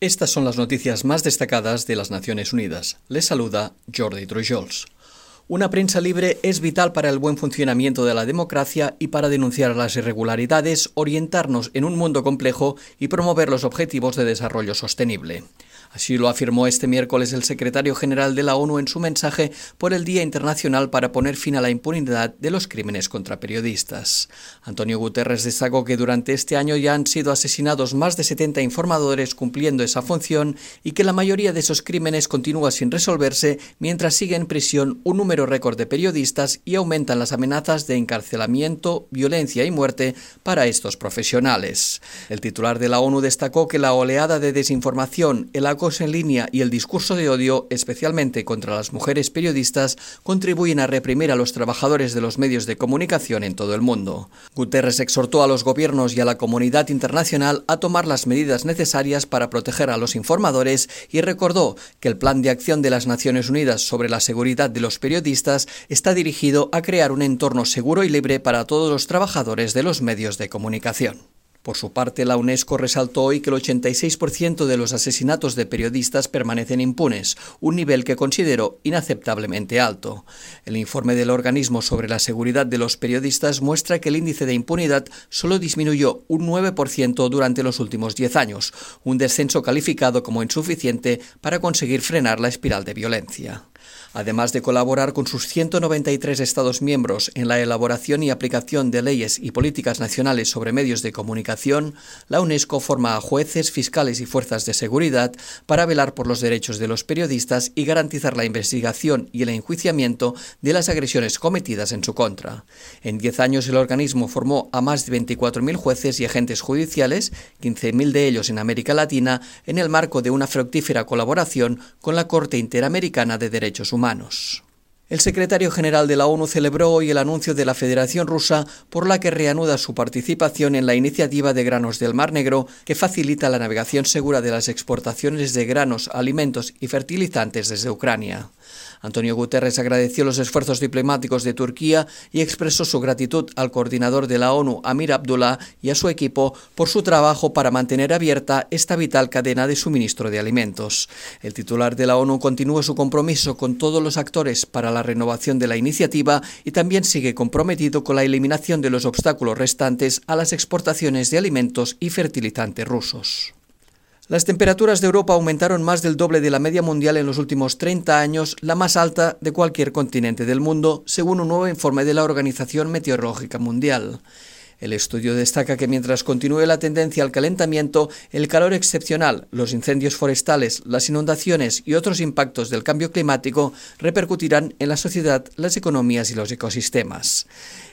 Estas son las noticias más destacadas de las Naciones Unidas. Les saluda Jordi Trujols. Una prensa libre es vital para el buen funcionamiento de la democracia y para denunciar las irregularidades, orientarnos en un mundo complejo y promover los objetivos de desarrollo sostenible. Así lo afirmó este miércoles el secretario general de la ONU en su mensaje por el Día Internacional para poner fin a la impunidad de los crímenes contra periodistas. Antonio Guterres destacó que durante este año ya han sido asesinados más de 70 informadores cumpliendo esa función y que la mayoría de esos crímenes continúa sin resolverse mientras sigue en prisión un número récord de periodistas y aumentan las amenazas de encarcelamiento, violencia y muerte para estos profesionales. El titular de la ONU destacó que la oleada de desinformación, el acoso en línea y el discurso de odio, especialmente contra las mujeres periodistas, contribuyen a reprimir a los trabajadores de los medios de comunicación en todo el mundo. Guterres exhortó a los gobiernos y a la comunidad internacional a tomar las medidas necesarias para proteger a los informadores y recordó que el Plan de Acción de las Naciones Unidas sobre la seguridad de los periodistas está dirigido a crear un entorno seguro y libre para todos los trabajadores de los medios de comunicación. Por su parte, la UNESCO resaltó hoy que el 86% de los asesinatos de periodistas permanecen impunes, un nivel que consideró inaceptablemente alto. El informe del organismo sobre la seguridad de los periodistas muestra que el índice de impunidad solo disminuyó un 9% durante los últimos 10 años, un descenso calificado como insuficiente para conseguir frenar la espiral de violencia. Además de colaborar con sus 193 Estados miembros en la elaboración y aplicación de leyes y políticas nacionales sobre medios de comunicación, la UNESCO forma a jueces, fiscales y fuerzas de seguridad para velar por los derechos de los periodistas y garantizar la investigación y el enjuiciamiento de las agresiones cometidas en su contra. En 10 años el organismo formó a más de 24.000 jueces y agentes judiciales, 15.000 de ellos en América Latina, en el marco de una fructífera colaboración con la Corte Interamericana de Derechos Humanos. El secretario general de la ONU celebró hoy el anuncio de la Federación Rusa por la que reanuda su participación en la iniciativa de granos del Mar Negro que facilita la navegación segura de las exportaciones de granos, alimentos y fertilizantes desde Ucrania. Antonio Guterres agradeció los esfuerzos diplomáticos de Turquía y expresó su gratitud al coordinador de la ONU, Amir Abdullah, y a su equipo por su trabajo para mantener abierta esta vital cadena de suministro de alimentos. El titular de la ONU continúa su compromiso con todos los actores para la renovación de la iniciativa y también sigue comprometido con la eliminación de los obstáculos restantes a las exportaciones de alimentos y fertilizantes rusos. Las temperaturas de Europa aumentaron más del doble de la media mundial en los últimos 30 años, la más alta de cualquier continente del mundo, según un nuevo informe de la Organización Meteorológica Mundial. El estudio destaca que mientras continúe la tendencia al calentamiento, el calor excepcional, los incendios forestales, las inundaciones y otros impactos del cambio climático repercutirán en la sociedad, las economías y los ecosistemas.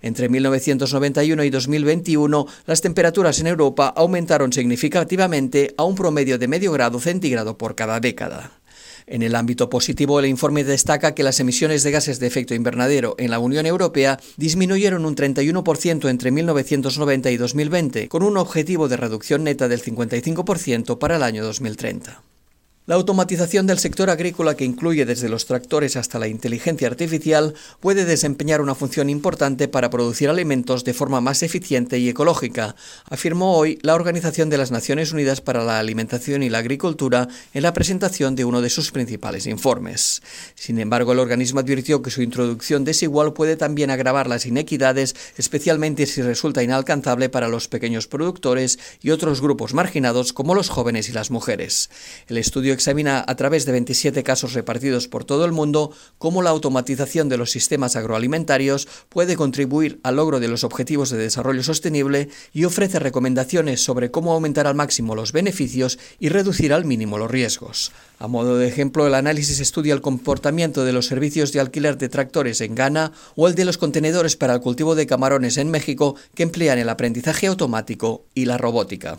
Entre 1991 y 2021, las temperaturas en Europa aumentaron significativamente a un promedio de medio grado centígrado por cada década. En el ámbito positivo, el informe destaca que las emisiones de gases de efecto invernadero en la Unión Europea disminuyeron un 31% entre 1990 y 2020, con un objetivo de reducción neta del 55% para el año 2030. La automatización del sector agrícola, que incluye desde los tractores hasta la inteligencia artificial, puede desempeñar una función importante para producir alimentos de forma más eficiente y ecológica, afirmó hoy la Organización de las Naciones Unidas para la Alimentación y la Agricultura en la presentación de uno de sus principales informes. Sin embargo, el organismo advirtió que su introducción desigual puede también agravar las inequidades, especialmente si resulta inalcanzable para los pequeños productores y otros grupos marginados como los jóvenes y las mujeres. El examina a través de 27 casos repartidos por todo el mundo cómo la automatización de los sistemas agroalimentarios puede contribuir al logro de los objetivos de desarrollo sostenible y ofrece recomendaciones sobre cómo aumentar al máximo los beneficios y reducir al mínimo los riesgos. A modo de ejemplo, el análisis estudia el comportamiento de los servicios de alquiler de tractores en Ghana o el de los contenedores para el cultivo de camarones en México que emplean el aprendizaje automático y la robótica.